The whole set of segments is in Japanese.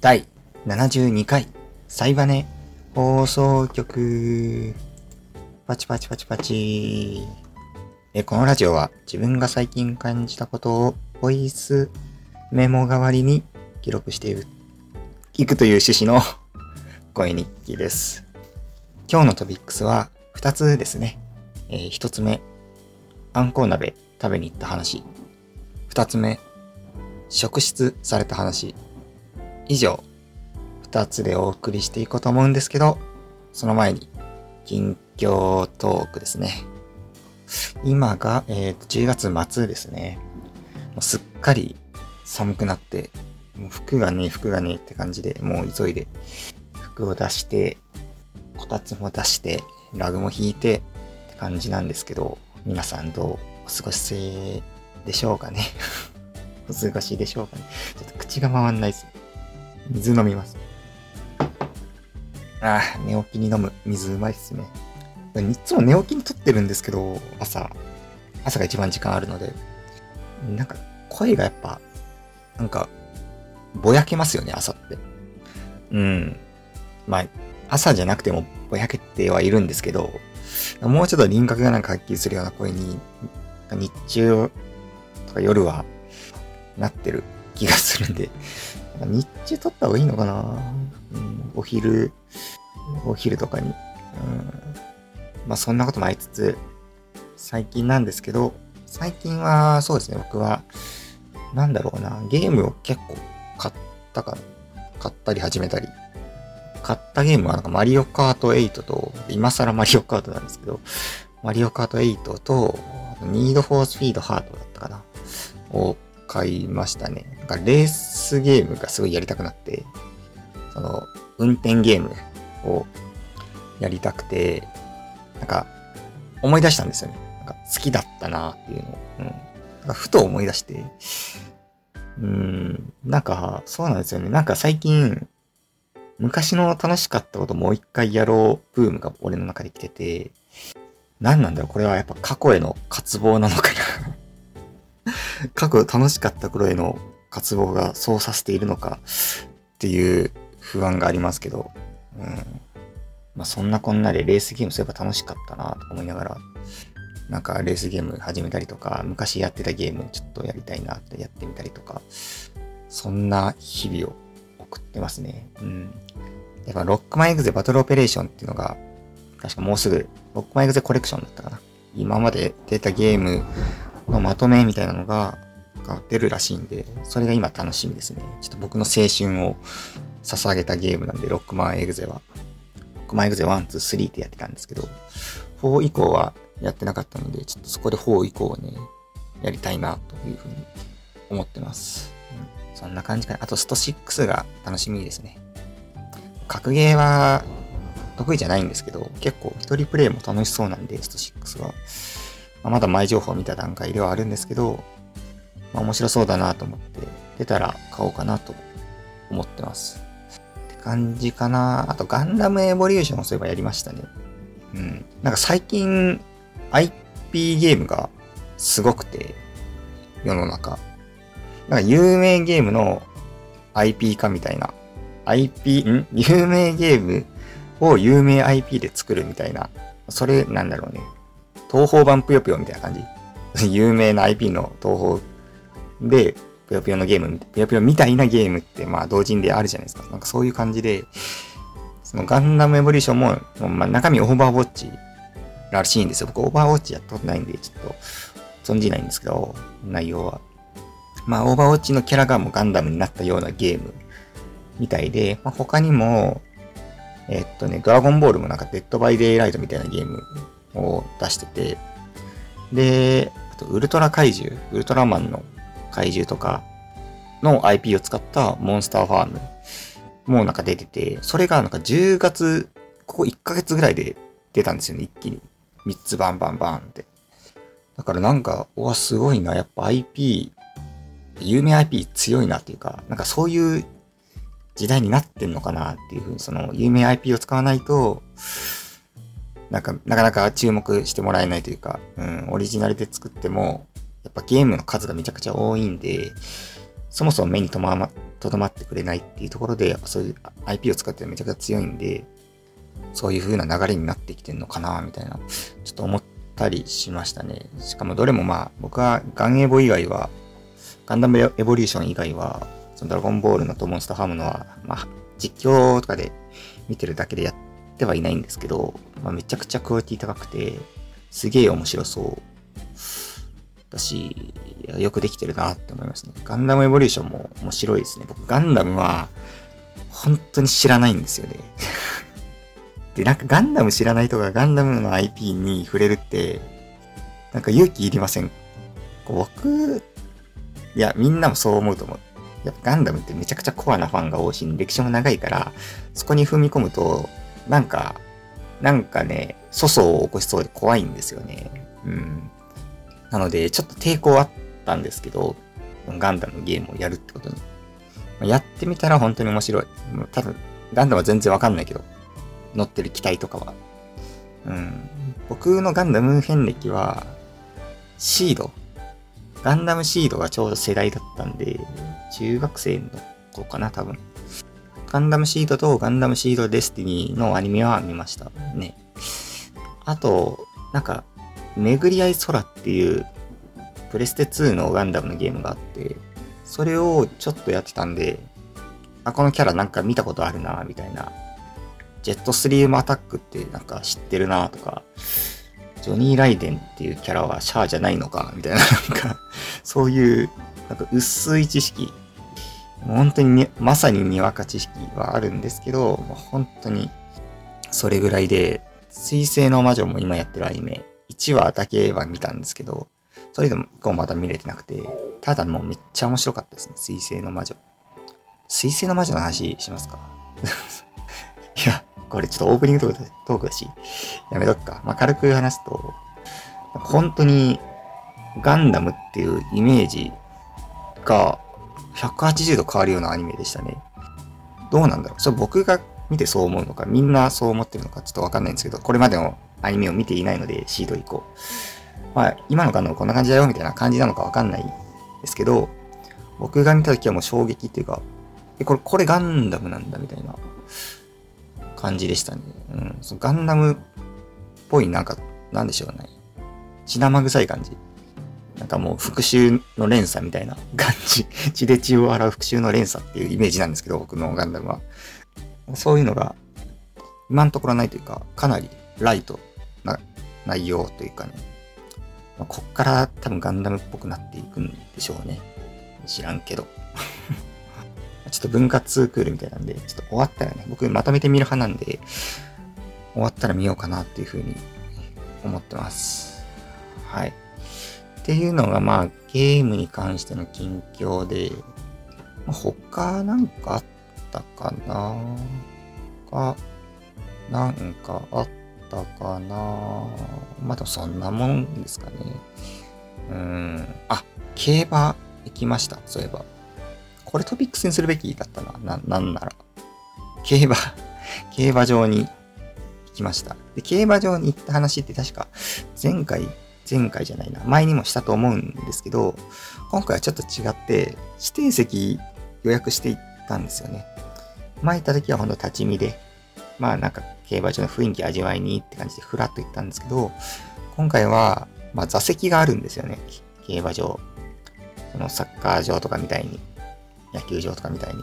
第72回サイバネ放送局パチパチパチパチえこのラジオは自分が最近感じたことをボイスメモ代わりに記録していくという趣旨の 声日記です。今日のトピックスは2つですね。えー、1つ目、あんこう鍋食べに行った話。2つ目、職質された話。以上、2つでお送りしていこうと思うんですけど、その前に、近況トークですね。今が、えー、と10月末ですね。もうすっかり寒くなって、もう服がね、服がねって感じで、もう急いで服を出して、こたつも出して、ラグも引いてって感じなんですけど、皆さんどうお過ごしでしょうかね。お過ごしでしょうかね。ちょっと口が回んないです。水飲みます。ああ、寝起きに飲む水うまいっすね。いつも寝起きに撮ってるんですけど、朝、朝が一番時間あるので、なんか声がやっぱ、なんか、ぼやけますよね、朝って。うん。まあ、朝じゃなくてもぼやけてはいるんですけど、もうちょっと輪郭がなんかはっきりするような声に、日中とか夜はなってる気がするんで、日中撮った方がいいのかな、うん、お昼、お昼とかに。うん、まあそんなこともありつつ、最近なんですけど、最近はそうですね、僕は、なんだろうな、ゲームを結構買ったか。買ったり始めたり。買ったゲームはなんかマリオカート8と、今更マリオカートなんですけど、マリオカート8と、ニードフォースピードハートだったかな。を買いましたね。なんかレースゲームがすごいやりたくなって、その、運転ゲームをやりたくて、なんか、思い出したんですよね。なんか好きだったなっていうのを。うん。なんかふと思い出して、うん、なんか、そうなんですよね。なんか最近、昔の楽しかったこともう一回やろうブームが俺の中で来てて、何なんだろうこれはやっぱ過去への渇望なのかな過去楽しかった頃への渇望がそうさせているのかっていう不安がありますけど、うん。まあそんなこんなでレースゲームすれば楽しかったなと思いながら、なんかレースゲーム始めたりとか、昔やってたゲームちょっとやりたいなってやってみたりとか、そんな日々を送ってますね。うん。やっぱロックマンエグゼバトルオペレーションっていうのが、確かもうすぐ、ロックマンエグゼコレクションだったかな。今まで出たゲームのまとめみたいなのがが出るらしいんで、それが今楽しみですね。ちょっと僕の青春を捧げたゲームなんで、ロックマンエグゼは。ロックマンエグゼ1、2、3ってやってたんですけど、4以降はやってなかったので、ちょっとそこで4以降をね、やりたいなというふうに思ってます。うん、そんな感じかな。あと、スト6が楽しみですね。格ゲーは得意じゃないんですけど、結構一人プレイも楽しそうなんで、スト6は。まあ、まだ前情報を見た段階ではあるんですけど、まあ、面白そうだなと思って、出たら買おうかなと思ってます。って感じかな。あと、ガンダムエボリューションをそういえばやりましたね。うん。なんか最近、IP ゲームがすごくて、世の中。なんか有名ゲームの IP 化みたいな。IP、ん？有名ゲームを有名 IP で作るみたいな。それなんだろうね。東方版ぷよぷよみたいな感じ。有名な IP の東方で、ぷよぷよのゲーム、ぷよぷよみたいなゲームって、まあ同人であるじゃないですか。なんかそういう感じで、そのガンダムエボリューションも、まあ中身オーバーウォッチらしいんですよ。僕オーバーウォッチやったことないんで、ちょっと存じないんですけど、内容は。まあオーバーウォッチのキャラがもうガンダムになったようなゲームみたいで、まあ、他にも、えっとね、ドラゴンボールもなんかデッドバイデイライトみたいなゲームを出してて、で、あとウルトラ怪獣、ウルトラマンの怪獣とかの IP を使ったモンスターファームもなんか出てて、それがなんか10月、ここ1ヶ月ぐらいで出たんですよね、一気に。3つバンバンバンって。だからなんか、うわ、すごいな、やっぱ IP、有名 IP 強いなっていうか、なんかそういう時代になってんのかなっていうふうに、その有名 IP を使わないと、なんか、なかなか注目してもらえないというか、うん、オリジナルで作っても、やっぱゲームの数がめちゃくちゃ多いんで、そもそも目にとま、とどまってくれないっていうところで、やっぱそういう IP を使ってめちゃくちゃ強いんで、そういう風な流れになってきてんのかな、みたいな、ちょっと思ったりしましたね。しかもどれもまあ、僕はガンエボ以外は、ガンダムエボリューション以外は、そのドラゴンボールのとモンスターハムのは、まあ、実況とかで見てるだけでやっててはいないんですけど、まあ、めちゃくちゃクオリティ高くて、すげえ面白そうだし、よくできてるなって思いますね。ガンダムエボリューションも面白いですね。僕、ガンダムは、本当に知らないんですよね。で、なんかガンダム知らない人がガンダムの IP に触れるって、なんか勇気いりません？こう僕、いや、みんなもそう思うと思う。やっぱガンダムってめちゃくちゃコアなファンが多いし、歴史も長いから、そこに踏み込むと、なんか、なんかね、粗相を起こしそうで怖いんですよね。うん。なので、ちょっと抵抗あったんですけど、ガンダムのゲームをやるってことに。やってみたら本当に面白い。多分、ガンダムは全然わかんないけど、乗ってる機体とかは。うん。僕のガンダム遍歴は、シード。ガンダムシードがちょうど世代だったんで、中学生の子かな、多分。ガンダムシードとガンダムシードデスティニーのアニメは見ましたね。あと、なんか、巡り合い空っていうプレステ2のガンダムのゲームがあって、それをちょっとやってたんで、あ、このキャラなんか見たことあるな、みたいな。ジェットスリームアタックってなんか知ってるな、とか、ジョニー・ライデンっていうキャラはシャアじゃないのか、みたいな、なんか、そういう、なんか薄い知識、本当に、ねまさににわか知識はあるんですけど、本当に、それぐらいで、水星の魔女も今やってるアニメ、1話だけは見たんですけど、それでもまだ見れてなくて、ただもうめっちゃ面白かったですね。水星の魔女。水星の魔女の話しますか？いや、これちょっとオープニングトークトークだし、やめとくか。まあ、軽く話すと、本当にガンダムっていうイメージが180度変わるようなアニメでしたね。どうなんだろうそれ僕が見てそう思うのか、みんなそう思ってるのかちょっとわかんないんですけど、これまでのアニメを見ていないので、シード以降。まあ、今のガンダムこんな感じだよみたいな感じなのかわかんないですけど、僕が見た時はもう衝撃っていうか、え、これ、これガンダムなんだみたいな感じでしたね。うん。そのガンダムっぽいなんか、なんでしょうね。血生臭い感じ。なんかもう復讐の連鎖みたいな感じ。血で血を洗う復讐の連鎖っていうイメージなんですけど、僕のガンダムは。そういうのが、今のところないというか、かなりライトな内容というかね、まあ、こっから多分ガンダムっぽくなっていくんでしょうね。知らんけど。ちょっと分割クールみたいなんで、ちょっと終わったらね、僕まとめてみる派なんで、終わったら見ようかなっていうふうに思ってます。はい。っていうのがまあゲームに関しての近況で、他なんかあったかな？か、なんかあったかな？まだそんなもんですかね。うん。あ、競馬行きました。そういえば。これトピックスにするべきだったな。な、なんなら。競馬、競馬場に行きました。で、競馬場に行った話って確か前回、前回じゃないな。前にもしたと思うんですけど、今回はちょっと違って、指定席予約していったんですよね。前行った時はほんと立ち見で、まあなんか競馬場の雰囲気味わいにって感じでふらっと行ったんですけど、今回は、まあ座席があるんですよね。競馬場。そのサッカー場とかみたいに。野球場とかみたいに。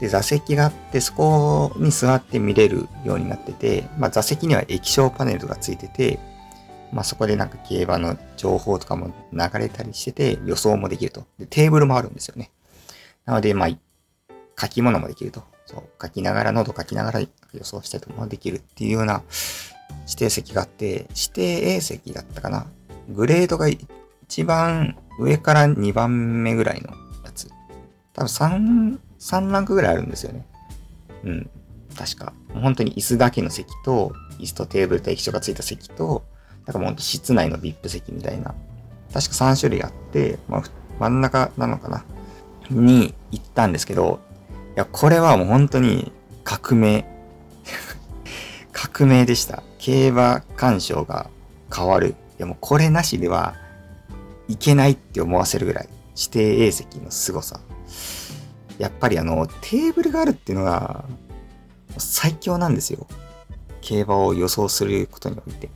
で、座席があって、そこに座って見れるようになってて、まあ座席には液晶パネルがついてて、まあそこでなんか競馬の情報とかも流れたりしてて、予想もできると。で、テーブルもあるんですよね。なので、まあ、書き物もできると。そう、書きながら、喉書きながら予想したりとかもできるっていうような指定席があって、指定 A 席だったかな。グレードが一番上から2番目ぐらいのやつ。多分3、3ランクぐらいあるんですよね。うん。確か。本当に椅子だけの席と、椅子とテーブルと液晶がついた席と、なんかもう室内の VIP 席みたいな。確か3種類あって、まあ、真ん中なのかなに行ったんですけど、いや、これはもう本当に革命。革命でした。競馬鑑賞が変わる。いや、もうこれなしではいけないって思わせるぐらい、指定 A 席の凄さ。やっぱりあの、テーブルがあるっていうのが、最強なんですよ。競馬を予想することにおいて。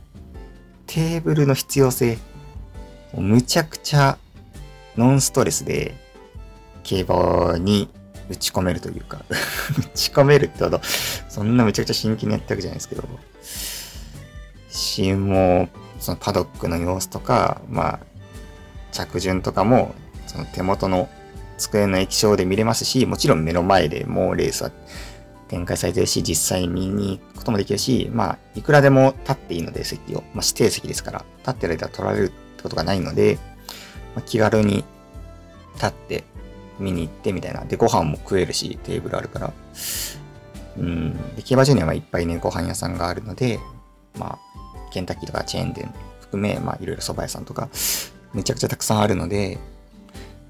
テーブルの必要性、むちゃくちゃノンストレスで競馬に打ち込めるというか。打ち込めるってほど、そんなむちゃくちゃ真剣にやったわけじゃないですけど、し、もう、そのパドックの様子とか、まあ、着順とかも、その手元の机の液晶で見れますし、もちろん目の前でもうレースは展開されてるし、実際見に行くこともできるし、まあ、いくらでも立っていいので、席を。まあ、指定席ですから、立ってる間取られるってことがないので、まあ、気軽に立って見に行ってみたいな。で、ご飯も食えるし、テーブルあるから。うん。で、競馬場にはいっぱいね、ご飯屋さんがあるので、まあ、ケンタッキーとかチェーン店含め、まあ、いろいろ蕎麦屋さんとか、めちゃくちゃたくさんあるので、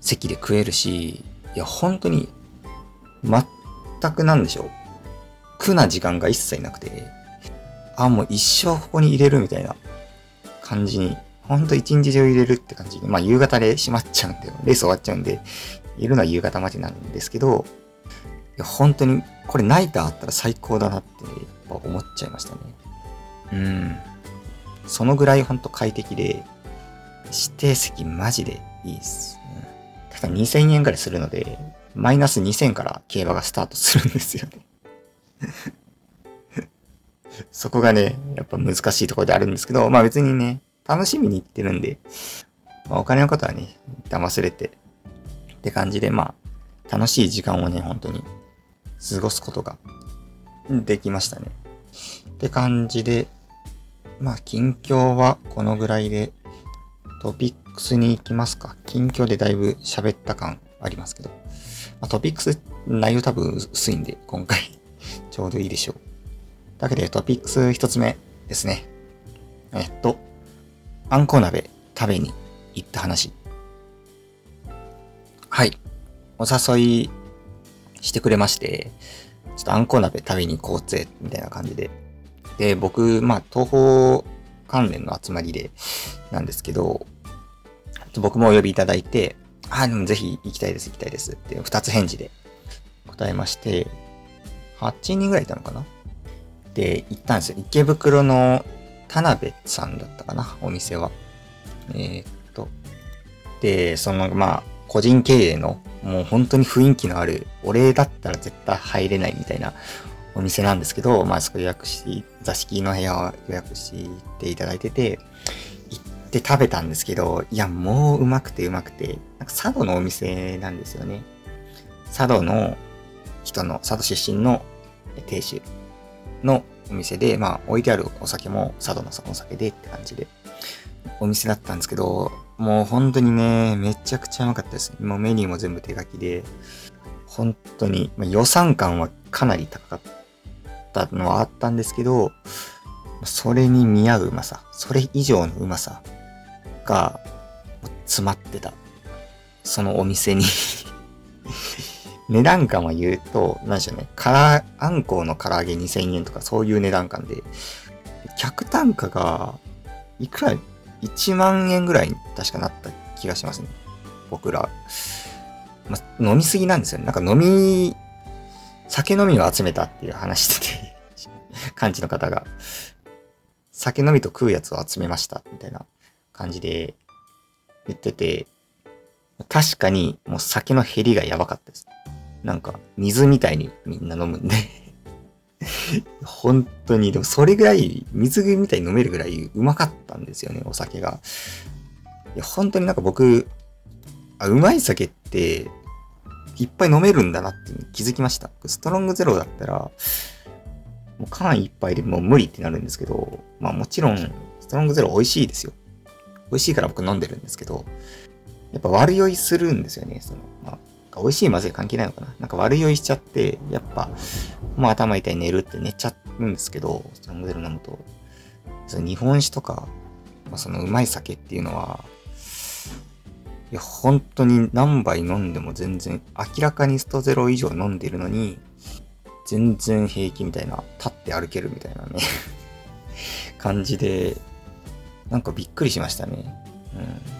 席で食えるし、いや、本当に、全くなんでしょう。苦な時間が一切なくて、あ、もう一生ここに入れるみたいな感じに、ほんと一日中入れるって感じに、まあ夕方で閉まっちゃうんで、レース終わっちゃうんで、いるのは夕方までなんですけど、いや本当にこれナイターあったら最高だなって思っちゃいましたね。うん。そのぐらいほんと快適で、指定席マジでいいっす。うん、ただ2000円ぐらいするので、マイナス2000から競馬がスタートするんですよね そこがね、やっぱ難しいところであるんですけど、まあ別にね、楽しみに行ってるんで、まあ、お金のことはね、騙されてって感じで、まあ、楽しい時間をね、本当に過ごすことができましたね。って感じで、まあ、近況はこのぐらいで、トピックスに行きますか。近況でだいぶ喋った感ありますけど。まあ、トピックス内容多分薄いんで、今回ちょうどいいでしょう。だけでトピックス一つ目ですね。えっと、あんこ鍋食べに行った話。はい。お誘いしてくれまして、ちょっとあんこ鍋食べに行こうぜ、みたいな感じで。で、僕、まあ、東方関連の集まりで、なんですけど、僕もお呼びいただいて、あ、でもぜひ行きたいです、行きたいですって二つ返事で答えまして、8人ぐらいいたのかな？で、行ったんですよ。池袋の田辺さんだったかな、お店は。えー、っと。で、その、まあ、個人経営の、もう本当に雰囲気のある、俺だったら絶対入れないみたいなお店なんですけど、まあそこ予約し、座敷の部屋を予約していただいてて、行って食べたんですけど、いや、もううまくてうまくて、なんか佐渡のお店なんですよね。佐渡の人の、佐渡出身の亭主のお店で、まあ置いてあるお酒も佐渡のお酒でって感じで、お店だったんですけど、もう本当にね、めちゃくちゃうまかったです。もうメニューも全部手書きで、本当に、まあ、予算感はかなり高かったのはあったんですけど、それに見合ううまさ、それ以上のうまさが詰まってた。そのお店に値段感は言うと、何でしょうね、からあんこうの唐揚げ2000円とかそういう値段感で、客単価がいくら1万円ぐらいに確かなった気がしますね。僕ら。ま飲みすぎなんですよね。なんか飲み、酒飲みを集めたっていう話してて 感じの方が。酒飲みと食うやつを集めました、みたいな感じで言ってて、確かにもう酒の減りがやばかったです。なんか水みたいにみんな飲むんで 本当に、でもそれぐらい、水みたいに飲めるぐらいうまかったんですよね、お酒が。いや、本当になんか僕、あ、うまい酒って、いっぱい飲めるんだなって気づきました。ストロングゼロだったら、もう缶一杯でもう無理ってなるんですけど、まあもちろん、ストロングゼロ美味しいですよ。美味しいから僕飲んでるんですけど、やっぱ悪酔いするんですよね、その、まあ、美味しいまずい関係ないのかな？なんか悪酔いしちゃって、やっぱ、もう頭痛い寝るって寝ちゃうんですけど、ストロングゼロ飲むと。その日本酒とか、まあ、そのうまい酒っていうのは、いや、本当に何杯飲んでも全然、明らかにストゼロ以上飲んでるのに、全然平気みたいな、立って歩けるみたいなね 感じで、なんかびっくりしましたね。うん。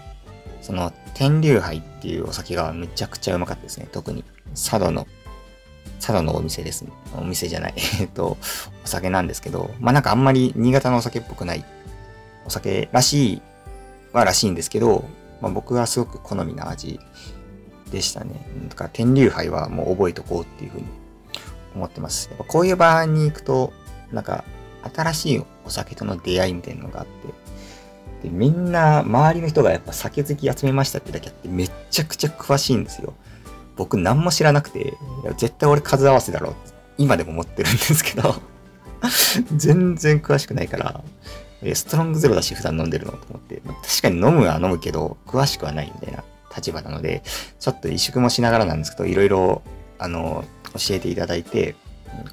その、天竜杯っていうお酒がめちゃくちゃうまかったですね。特に、佐渡の、佐渡のお店ですね。お店じゃない。えっと、お酒なんですけど、まあなんかあんまり新潟のお酒っぽくないお酒らしいはらしいんですけど、まあ僕はすごく好みな味でしたね。だから天竜杯はもう覚えとこうっていうふうに思ってます。やっぱこういう場に行くと、なんか新しいお酒との出会いみたいなのがあって、でみんな周りの人がやっぱ酒好き集めましたってだけあってめっちゃくちゃ詳しいんですよ。僕何も知らなくて、絶対俺数合わせだろう今でも思ってるんですけど 全然詳しくないから、ストロングゼロだし普段飲んでるのと思って、確かに飲むは飲むけど、詳しくはないみたいな立場なので、ちょっと萎縮もしながらなんですけど、いろいろ、あの、教えていただいて、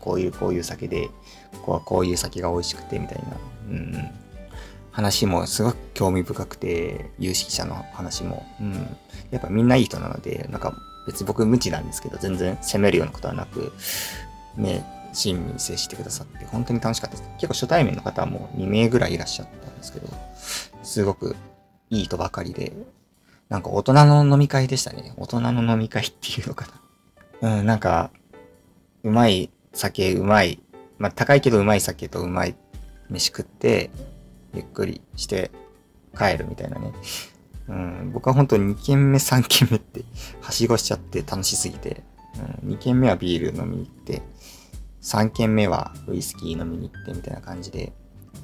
こういうこういう酒で、ここはこういう酒が美味しくて、みたいな、うん、話もすごく興味深くて、有識者の話も、うん、やっぱみんないい人なので、なんか別に僕無知なんですけど、全然責めるようなことはなく、ね、親身に接してくださって、本当に楽しかったです。結構初対面の方はもう2名ぐらいいらっしゃったんですけど、すごくいい人ばかりで、なんか大人の飲み会でしたね。大人の飲み会っていうのかな。うん、なんか、うまい酒、うまい、まあ高いけどうまい酒とうまい飯食って、ゆっくりして帰るみたいなね。うん、僕は本当2軒目、3軒目ってはしごしちゃって楽しすぎて、うん、2軒目はビール飲みに行って、3軒目はウイスキー飲みに行ってみたいな感じで、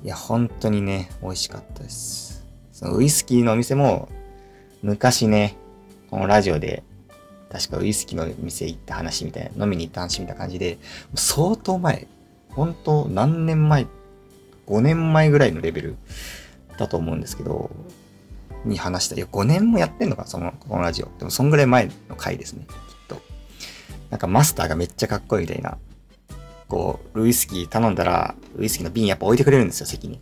いや、本当にね、美味しかったです。そのウイスキーのお店も昔ね、このラジオで、確かウイスキーの店行った話みたいな、飲みに行った話みたいな感じで、相当前、本当何年前、5年前ぐらいのレベルだと思うんですけど、に話した。いや、5年もやってんのか、その、このラジオ。でも、そんぐらい前の回ですね、きっと。なんかマスターがめっちゃかっこいいみたいな。こう、ウイスキー頼んだら、ウイスキーの瓶やっぱ置いてくれるんですよ、席に。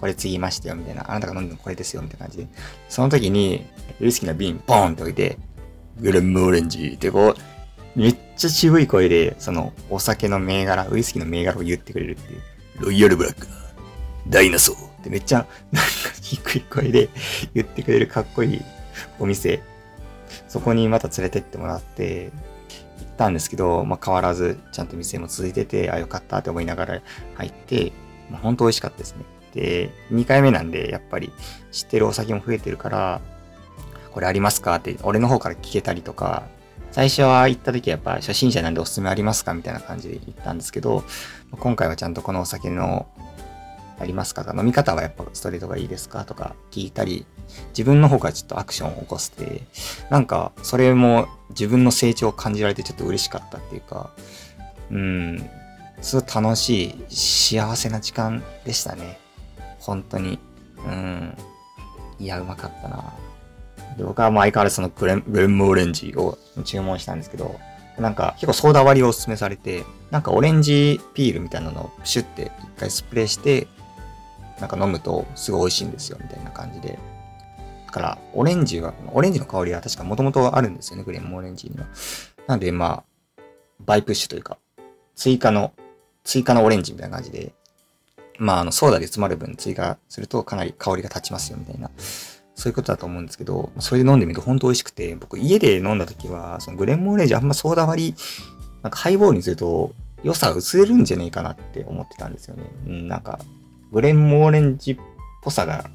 これ継ぎましたよ、みたいな。あなたが飲んでるのこれですよ、みたいな感じで。その時に、ウイスキーの瓶、ポーンって置いて、グレンムオレンジってこう、めっちゃ渋い声で、その、お酒の銘柄、ウイスキーの銘柄を言ってくれるっていう。ロイヤルブラック、ダイナソーってめっちゃ、なんか低い声で言ってくれるかっこいいお店。そこにまた連れてってもらって、行ったんですけど、まあ、変わらず、ちゃんと店も続いてて、あ、よかったって思いながら入って、まあ、本当美味しかったですね。で、2回目なんで、やっぱり知ってるお酒も増えてるから、これありますかって、俺の方から聞けたりとか、最初は行った時はやっぱ初心者なんでおすすめありますかみたいな感じで言ったんですけど、今回はちゃんとこのお酒のありますか？とか、飲み方はやっぱストレートがいいですか？とか聞いたり、自分の方からちょっとアクションを起こして、なんかそれも自分の成長を感じられてちょっと嬉しかったっていうか、うん、すごい楽しい幸せな時間でしたね。本当に。うん。いや、うまかったな。で僕はもう相変わらずそのグレン、グレンムオレンジを注文したんですけど、なんか結構ソーダ割りをおすすめされて、なんかオレンジピールみたいなのをシュッて一回スプレーして、なんか飲むとすごい美味しいんですよ、みたいな感じで。だから、オレンジは、オレンジの香りは確かもともとあるんですよね、グレンオレンジには。なんで、まあ、バイプッシュというか、追加の、追加のオレンジみたいな感じで、まあ、あの、ソーダで詰まる分追加するとかなり香りが立ちますよ、みたいな。そういうことだと思うんですけど、それで飲んでみると本当美味しくて、僕家で飲んだ時は、そのグレンモーレージあんまソーダ割り、なんかハイボールにすると良さ薄れるんじゃねえかなって思ってたんですよね。うん、なんか、グレンモーレンジっぽさが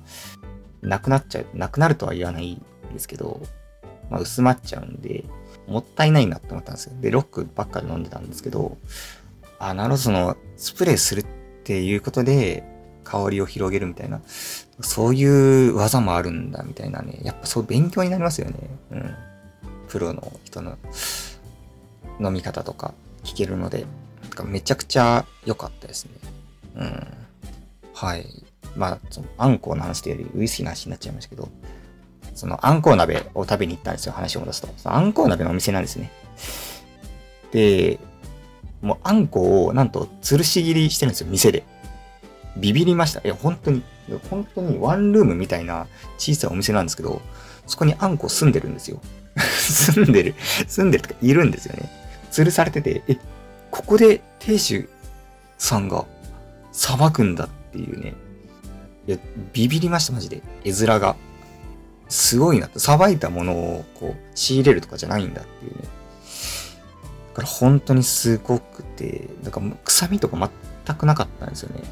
なくなっちゃう。なくなるとは言わないんですけど、まあ薄まっちゃうんで、もったいないなって思ったんですよ。で、ロックばっかり飲んでたんですけど、あ、なるほど、その、スプレーするっていうことで、香りを広げるみたいな、そういう技もあるんだみたいなね、やっぱそう勉強になりますよね。うん。プロの人の飲み方とか聞けるので、めちゃくちゃ良かったですね。うん。はい。まあ、そのあんこうの話というよりウイスキーの話になっちゃいましたけど、そのあんこう鍋を食べに行ったんですよ、話を戻すと。そのあんこう鍋のお店なんですね。で、もうあんこをなんと吊るし切りしてるんですよ、店で。ビビりました。いや、本当に、本当にワンルームみたいな小さいお店なんですけど、そこにあんこ住んでるんですよ。住んでる。住んでるとかいるんですよね。吊るされてて、え、ここで亭主さんが裁くんだってていうね。いや、ビビりました、マジで。絵面が。すごいなって、さばいたものをこう仕入れるとかじゃないんだっていうね。だから本当にすごくて、なんか臭みとか全くなかったんですよね。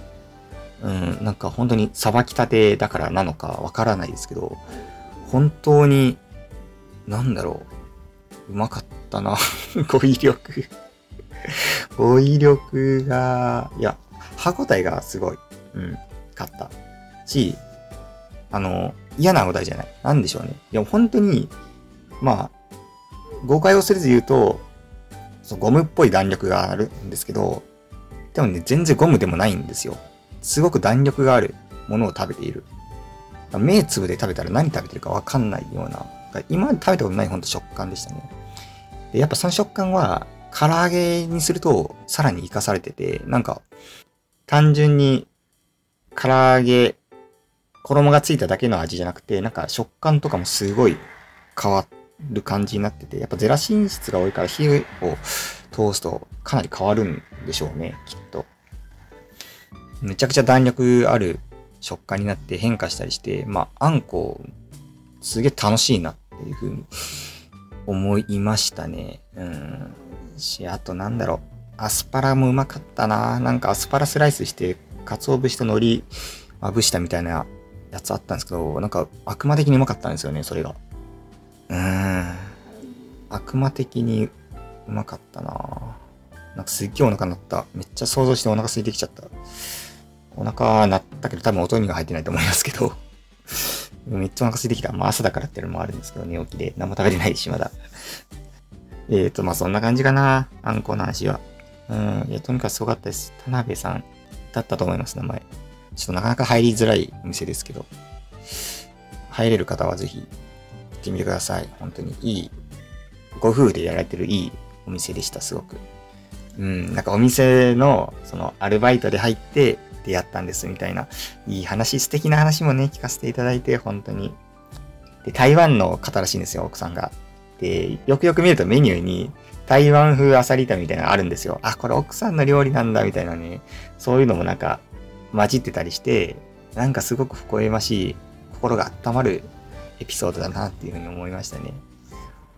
うん、なんか本当にさばきたてだからなのかわからないですけど、本当に、なんだろう、うまかったな。語彙力語彙力が、いや、歯応えがすごい、うん、かった。し、あの、嫌なお題じゃない。なんでしょうね。いや、本当に、まあ、誤解をせず言うと、そゴムっぽい弾力があるんですけど、でもね、全然ゴムでもないんですよ。すごく弾力があるものを食べている。目つぶで食べたら何食べてるかわかんないような、今まで食べたことないほんと食感でしたね。で、やっぱその食感は、唐揚げにするとさらに活かされてて、なんか、単純に唐揚げ衣がついただけの味じゃなくて、なんか食感とかもすごい変わる感じになってて、やっぱゼラチン質が多いから火を通すとかなり変わるんでしょうね、きっと。めちゃくちゃ弾力ある食感になって変化したりして、まあ、あんこ、すげえ楽しいなっていうふうに思いましたね。うん。し、あとなんだろう。アスパラもうまかったな。なんかアスパラスライスして、鰹節と海苔まぶしたみたいなやつあったんですけど、なんか悪魔的にうまかったんですよね、それが。うーん。悪魔的にうまかったななんかすっげえお腹鳴った。めっちゃ想像してお腹空いてきちゃった。お腹鳴ったけど多分音にが入ってないと思いますけどめっちゃお腹空いてきた。まあ朝だからっていうのもあるんですけど、寝起きで何も食べれないし、まだ。えーと、まあそんな感じかな。あんこの味は。うん。いや、とにかくすごかったです。田辺さんだったと思います、名前。ちょっとなかなか入りづらいお店ですけど、入れる方はぜひ行ってみてください。本当にいい、ご夫婦でやられてるいいお店でした、すごく。うん、なんかお店の、その、アルバイトで入って出会ったんですみたいな、いい話、素敵な話もね、聞かせていただいて、本当に。で、台湾の方らしいんですよ、奥さんが。で、よくよく見るとメニューに、台湾風アサリ炒めみたいなのあるんですよ。あ、これ奥さんの料理なんだ、みたいなね。そういうのもなんか、混じってたりして、なんかすごく微笑ましい、心が温まるエピソードだなっていうふうに思いましたね。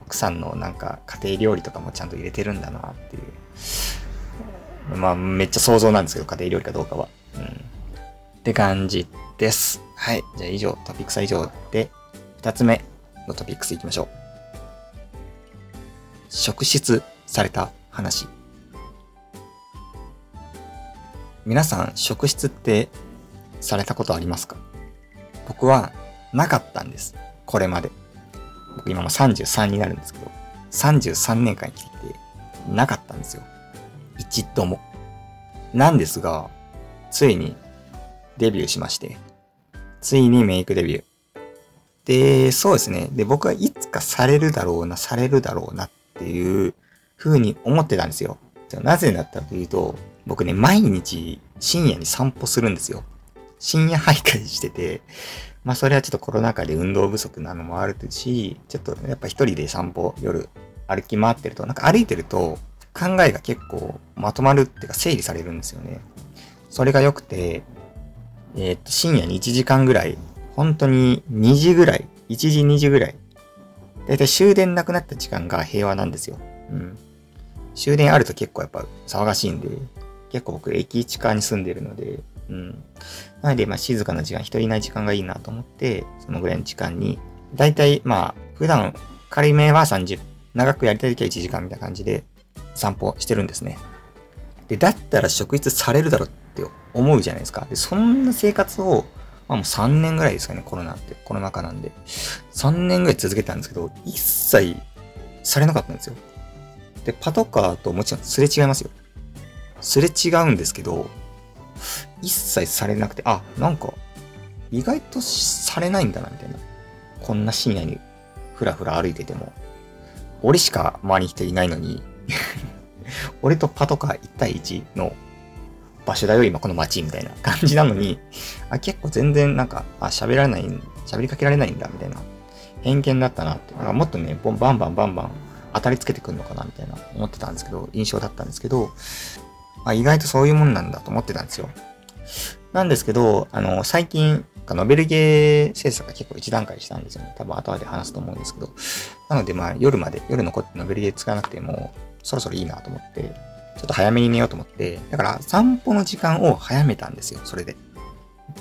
奥さんのなんか家庭料理とかもちゃんと入れてるんだなっていう。まあ、めっちゃ想像なんですけど、家庭料理かどうかは。うん。って感じです。はい。じゃあ以上、トピックスは以上で、二つ目のトピックスいきましょう。職質された話。皆さん、職質ってされたことありますか？僕はなかったんです。これまで。僕今も33になるんですけど、33年間生きててなかったんですよ。一度も。なんですが、ついにデビューしまして、ついにメイクデビュー。で、そうですね。で、僕はいつかされるだろうな、されるだろうなっっていう風に思ってたんですよ。なぜだったかというと、僕ね、毎日深夜に散歩するんですよ。深夜徘徊してて、まあそれはちょっとコロナ禍で運動不足なのもあるし、ちょっとやっぱ一人で散歩夜歩き回ってると、なんか歩いてると考えが結構まとまるっていうか整理されるんですよね。それが良くて、えー、っと、深夜に1時間ぐらい、本当に2時ぐらい、1時2時ぐらい、だいたい終電なくなった時間が平和なんですよ。うん。終電あると結構やっぱ騒がしいんで、結構僕駅地下に住んでるので、うん。なので、まあ静かな時間、人いない時間がいいなと思って、そのぐらいの時間に、だいたいまあ、普段、仮名は30、長くやりたい時は1時間みたいな感じで散歩してるんですね。で、だったら職質されるだろうって思うじゃないですか。で、そんな生活を、まあもう3年ぐらいですかね、コロナって、コロナ禍なんで。3年ぐらい続けたんですけど、一切されなかったんですよ。で、パトカーともちろんすれ違いますよ。すれ違うんですけど、一切されなくて、あ、なんか、意外とされないんだな、みたいな。こんな深夜にふらふら歩いてても、俺しか周りに人いないのに 俺とパトカー1対1の場所だよ、今この街みたいな感じなのに、あ、結構全然なんか、あ、喋られない、喋りかけられないんだ、みたいな。偏見だったなって。なんかもっとね、バンバンバンバンバン当たりつけてくんのかなみたいな思ってたんですけど、印象だったんですけど、あ、意外とそういうもんなんだと思ってたんですよ。なんですけど、あの、最近ノベルゲー制作が結構一段階したんですよね。多分後で話すと思うんですけど。なのでまあ夜まで、夜残ってノベルゲー使わなくても、そろそろいいなと思って、ちょっと早めに寝ようと思って、だから散歩の時間を早めたんですよ、それで。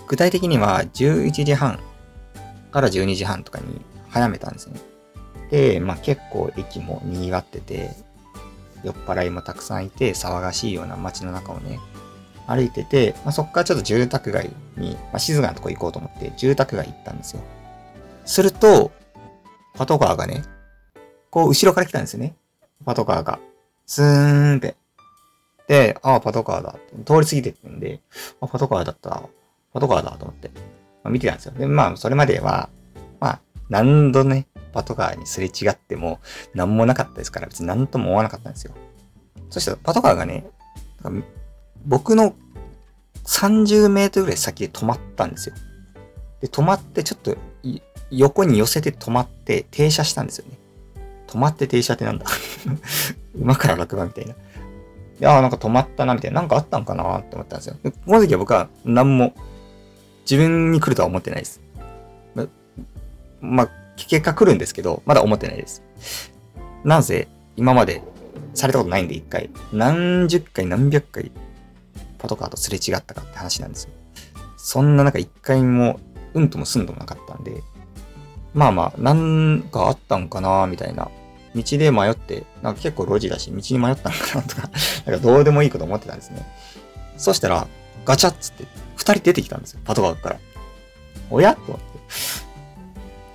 具体的には11時半から12時半とかに早めたんですね。で、まあ結構駅も賑わってて、酔っ払いもたくさんいて、騒がしいような街の中をね、歩いてて、まあ、そっからちょっと住宅街に、まあ、静かなとこ行こうと思って、住宅街行ったんですよ。すると、パトカーがね、こう後ろから来たんですよね。パトカーが。スーンって。で、ああ、パトカーだって。通り過ぎてってんで、あ、パトカーだった。パトカーだと思って、まあ、見てたんですよ。で、まあ、それまでは、まあ、何度ね、パトカーにすれ違っても、何もなかったですから、別に何とも思わなかったんですよ。そしたら、パトカーがね、僕の30メートルぐらい先で止まったんですよ。で、止まってちょっと横に寄せて止まって停車したんですよね。止まって停車ってなんだ？馬から落馬みたいな。いやーなんか止まったなみたいな。なんかあったんかなって思ったんですよ。で、この時は僕は何も自分に来るとは思ってないです。ま、まあ、結果来るんですけど、まだ思ってないです。なぜ今までされたことないんで一回。何十回何百回パトカーとすれ違ったかって話なんですよ。そんな中一回も、うんともすんともなかったんで、まあまあ、なんかあったんかなみたいな。道で迷って、なんか結構路地だし、道に迷ったんかなとか なんかどうでもいいこと思ってたんですね。そしたら、ガチャッつって、二人出てきたんですよ、パトカーから。おやと思って。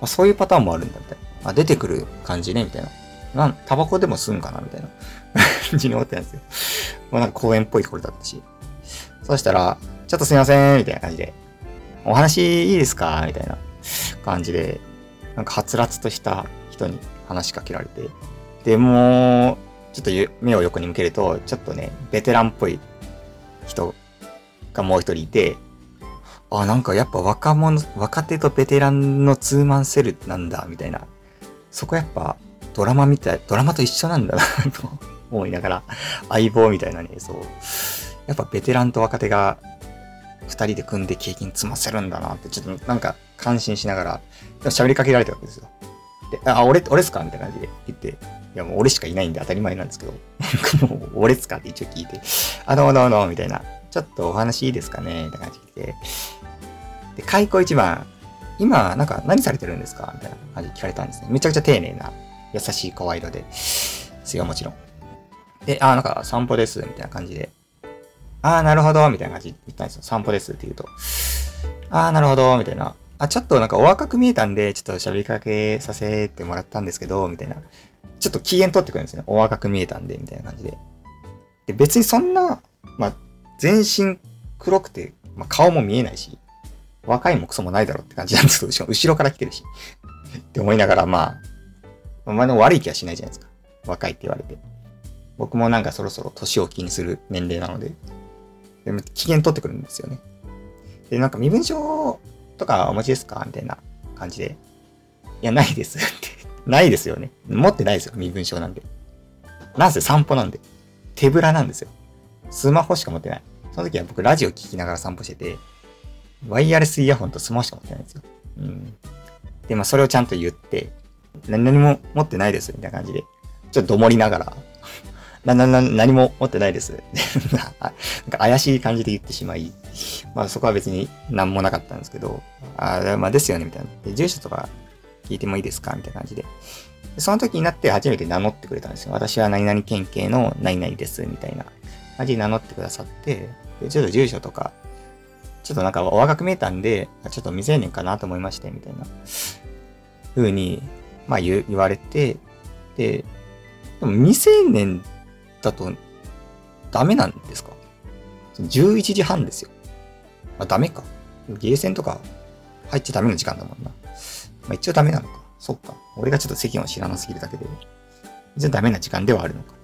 あ、そういうパターンもあるんだ、みたいな。あ、出てくる感じね、みたいな。なん、タバコでも吸うんかな、みたいな感じに思ってたんですよ。まあなんか公園っぽいころだったし。そしたら、ちょっとすいません、みたいな感じで、お話いいですかみたいな感じで、なんかはつらつとした人に話しかけられて、で、もう、ちょっと目を横に向けると、ちょっとね、ベテランっぽい人がもう一人いて、あ、なんかやっぱ若者、若手とベテランのツーマンセルなんだ、みたいな。そこやっぱドラマみたい、ドラマと一緒なんだな と思いながら、相棒みたいなね、そう。やっぱベテランと若手が二人で組んで経験積ませるんだなって、ちょっとなんか感心しながら、喋りかけられたわけですよ。で、あ、俺、俺っすか？みたいな感じで言って、いやもう俺しかいないんで当たり前なんですけど、もう俺っすか？って一応聞いて、あ、どうもどうもみたいな、ちょっとお話いいですかね？みたいな感じで、で、開口一番、今、なんか何されてるんですか？みたいな感じで聞かれたんですね。めちゃくちゃ丁寧な、優しい声色で、すよ、もちろん。で、あ、なんか散歩です、みたいな感じでああ、なるほど、みたいな感じで言ったんですよ。散歩ですって言うと。ああ、なるほど、みたいな。あ、ちょっとなんかお若く見えたんで、ちょっと喋りかけさせてもらったんですけど、みたいな。ちょっと機嫌取ってくるんですね。お若く見えたんで、みたいな感じで。で、別にそんな、まあ、全身黒くて、まあ、顔も見えないし、若いもクソもないだろって感じなんですけど、しかも後ろから来てるし。って思いながら、まあ、お前の悪い気はしないじゃないですか。若いって言われて。僕もなんかそろそろ年を気にする年齢なので、でも機嫌取ってくるんですよね。で、なんか身分証とかお持ちですかみたいな感じで。いや、ないですってないですよね。持ってないですよ、身分証なんで。なんせ散歩なんで。手ぶらなんですよ。スマホしか持ってない。その時は僕ラジオ聞きながら散歩してて、ワイヤレスイヤホンとスマホしか持ってないんですよ。うん。で、まあそれをちゃんと言って、何も持ってないですみたいな感じで、ちょっとどもりながらな、な、な、何も持ってないです。なんか怪しい感じで言ってしまい、まあそこは別に何もなかったんですけど、あまあですよね、みたいな。で、住所とか聞いてもいいですかみたいな感じで。でその時になって初めて名乗ってくれたんですよ。私は何々県警の何々です、みたいな感じで名乗ってくださって、で、ちょっと住所とか、ちょっとなんかお若く見えたんで、ちょっと未成年かなと思いまして、みたいな風に、まあ言われて、で、でも未成年だとダメなんですか ?11 時半ですよ。あ、ダメか。ゲーセンとか入っちゃダメな時間だもんな。まあ、一応ダメなのか。そっか。俺がちょっと世間を知らなすぎるだけで、一応ダメな時間ではあるのか。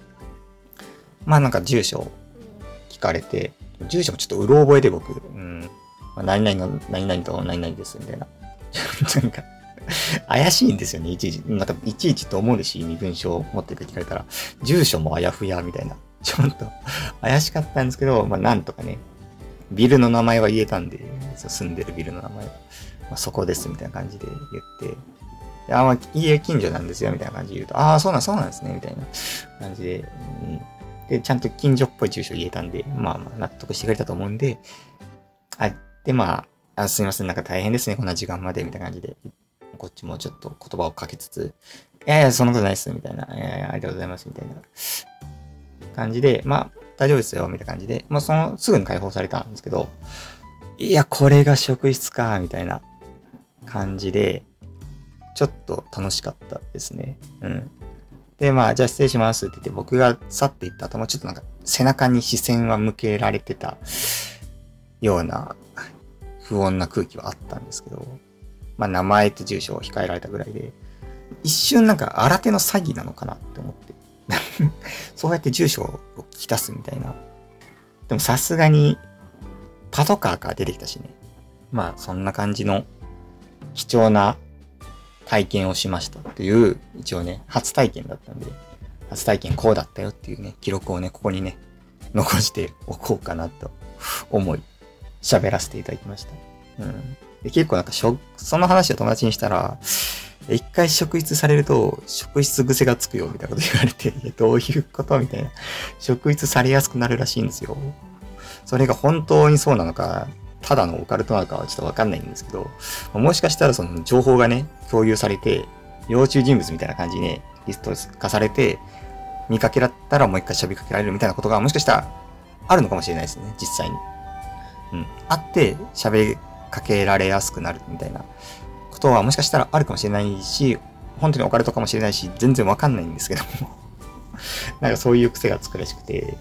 まあなんか住所聞かれて、住所もちょっとうろ覚えで僕、うん、まあ、何々の何々と何々です、みたいな。なんか、怪しいんですよね、いちいち。なんか、いちいちと思うし、身分証を持ってて聞かれたら、住所もあやふや、みたいな。ちょっと怪しかったんですけど、まあ、なんとかね、ビルの名前は言えたんで、住んでるビルの名前は。まあ、そこですみたいな感じで言って、あ、まあ、家近所なんですよみたいな感じで言うと、ああ、そうなん、そうなんですねみたいな感じで、うん。で、ちゃんと近所っぽい住所言えたんで、まあまあ納得してくれたと思うんで、あ、で、まあ、あすいません、なんか大変ですね、こんな時間まで、みたいな感じで、こっちもちょっと言葉をかけつつ、いやいや、そんなことないっす、みたいな、いやいや、ありがとうございます、みたいな感じで、まあ、大丈夫ですよ、みたいな感じで、まあ、その、すぐに解放されたんですけど、いや、これが職質か、みたいな感じで、ちょっと楽しかったですね。うん。で、まあ、じゃあ失礼しますって言って、僕が去っていった後も、ちょっとなんか、背中に視線は向けられてたような、不穏な空気はあったんですけど、まあ、名前と住所を控えられたぐらいで、一瞬なんか、新手の詐欺なのかなって思って。そうやって住所を聞き出すみたいな。でもさすがに、パトカーから出てきたしね。まあ、そんな感じの貴重な体験をしましたっていう、一応ね、初体験だったんで、初体験こうだったよっていうね、記録をね、ここにね、残しておこうかなと思い、喋らせていただきました。うん。で結構なんか、その話を友達にしたら、一回職質されると、職質癖がつくよ、みたいなこと言われて、どういうこと？みたいな。職質されやすくなるらしいんですよ。それが本当にそうなのか、ただのオカルトなのかはちょっとわかんないんですけど、もしかしたらその情報がね、共有されて、要注人物みたいな感じにね、リスト化されて、見かけだったらもう一回喋りかけられるみたいなことがもしかしたらあるのかもしれないですね、実際に。うん。あって喋りかけられやすくなるみたいなことはもしかしたらあるかもしれないし、本当にオカルトかもしれないし、全然わかんないんですけども なんかそういう癖がつくらしくて、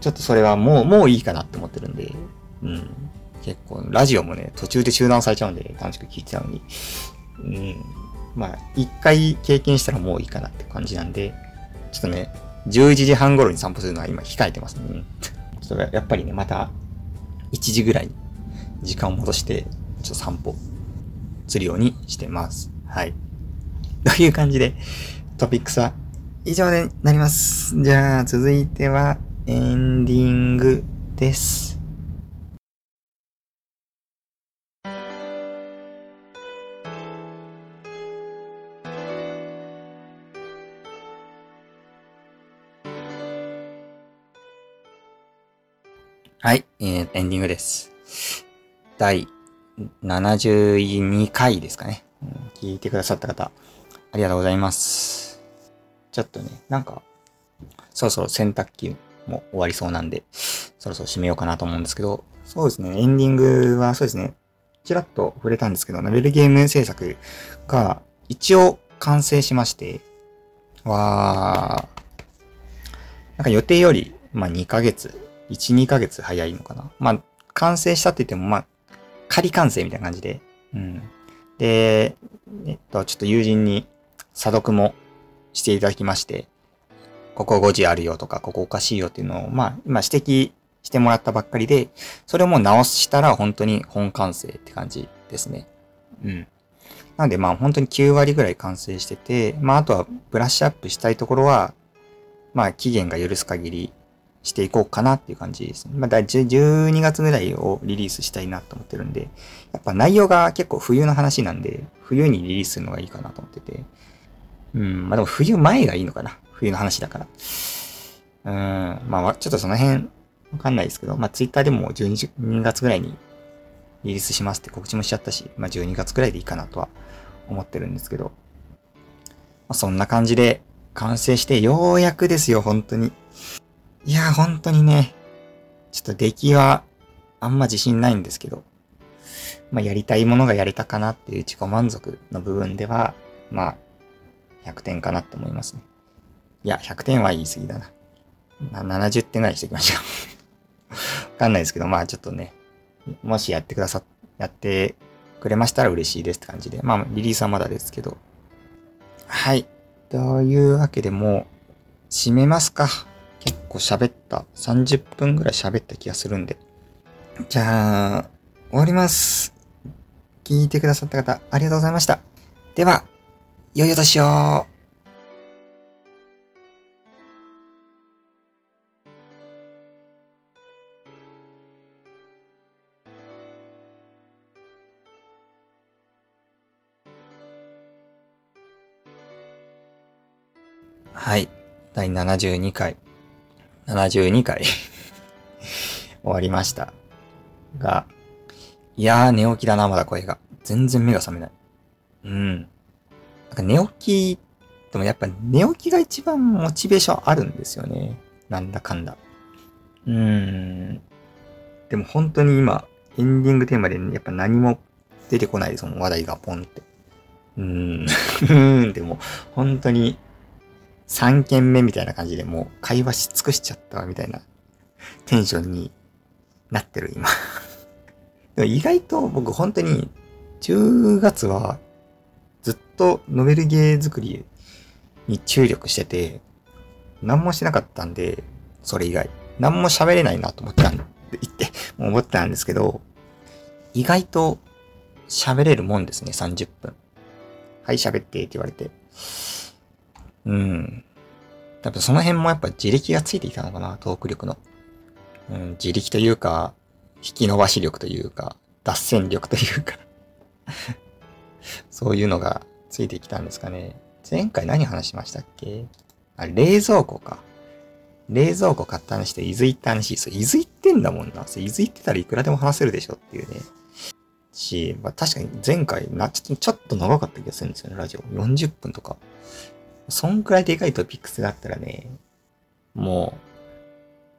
ちょっとそれはもう、もういいかなって思ってるんで、うん。結構、ラジオもね、途中で中断されちゃうんで、楽しく聞いてたのに、うん。まあ、一回経験したらもういいかなって感じなんで、ちょっとね、11時半頃に散歩するのは今控えてますね。ちょっとやっぱりね、また、1時ぐらいに時間を戻して、ちょっと散歩するようにしてます。はい。という感じで、トピックスは以上でなります。じゃあ、続いてはエンディングです。はい、えー、エンディングです。第72回ですかね、うん。聞いてくださった方、ありがとうございます。ちょっとね、なんか、そろそろ洗濯機も終わりそうなんで、そろそろ締めようかなと思うんですけど、そうですね、エンディングはそうですね、ちらっと触れたんですけど、ナベルゲーム制作が一応完成しまして、わー、なんか予定より、まあ2ヶ月1、2ヶ月早いのかな。まあ、完成したって言っても、まあ、仮完成みたいな感じで。うん。で、えっと、ちょっと友人に査読もしていただきまして、ここ5時あるよとか、ここおかしいよっていうのを、まあ、今指摘してもらったばっかりで、それをもう直したら本当に本完成って感じですね。うん。なのでまあ本当に9割ぐらい完成してて、まああとはブラッシュアップしたいところは、まあ期限が許す限りしていこうかなっていう感じですね。ま、だ12月ぐらいをリリースしたいなと思ってるんで、やっぱ内容が結構冬の話なんで、冬にリリースするのがいいかなと思ってて。うん、まあでも冬前がいいのかな。冬の話だから。うん、まあちょっとその辺わかんないですけど、まあツイッターでも12月ぐらいにリリースしますって告知もしちゃったし、まあ12月ぐらいでいいかなとは思ってるんですけど、まあ、そんな感じで完成してようやくですよ、本当に。いや、本当にね、ちょっと出来はあんま自信ないんですけど、まあ、やりたいものがやれたかなっていう自己満足の部分では、まあ、100点かなって思いますね。いや、100点は言い過ぎだな。な70点ぐらいしてきましょう わかんないですけど、まあちょっとね、もしやってくださ、やってくれましたら嬉しいですって感じで。まあ、リリースはまだですけど。はい。というわけでもう、締めますか。結構喋った。30分ぐらい喋った気がするんで。じゃあ、終わります。聞いてくださった方、ありがとうございました。では、良いお年をはい。第72回72回 終わりました。が、いやー、寝起きだな、まだ声が。全然目が覚めない。うん。なんか寝起き、でもやっぱ寝起きが一番モチベーションあるんですよね。なんだかんだ。うーん。でも本当に今、エンディングテーマでやっぱ何も出てこないですもん、話題がポンって。うー ん、でも本当に3件目みたいな感じでもう会話し尽くしちゃったみたいなテンションになってる今。でも意外と僕本当に10月はずっとノベルゲー作りに注力してて、何もしなかったんで、それ以外。何も喋れないなと思ったんで、言って、思ったんですけど、意外と喋れるもんですね、30分。はい、喋ってって言われて。うん。多分その辺もやっぱ自力がついてきたのかな、トーク力の。うん、自力というか、引き伸ばし力というか、脱線力というか そういうのがついてきたんですかね。前回何話しましたっけ？あ、冷蔵庫か。冷蔵庫買った話と伊豆行った話。そう、伊豆行ってんだもんな。そう、伊豆行ってたらいくらでも話せるでしょっていうね。し、まあ確かに前回な、ちょっと長かった気がするんですよね、ラジオ。40分とか。そんくらいでかいトピックスがあったらね、もう、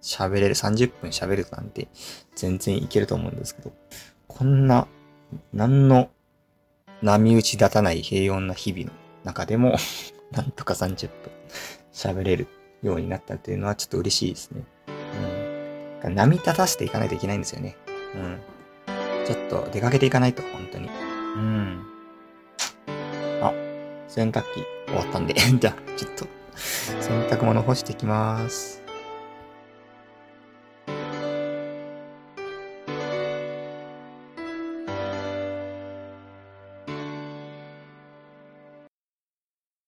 喋れる、30分喋るなんて全然いけると思うんですけど、こんな、何の波打ち立たない平穏な日々の中でも、なんとか30分喋れるようになったっていうのはちょっと嬉しいですね。うん。波立たせていかないといけないんですよね。うん。ちょっと出かけていかないと、本当に。うん。洗濯機終わったんで、じゃあ、ちょっと、洗濯物干してきます。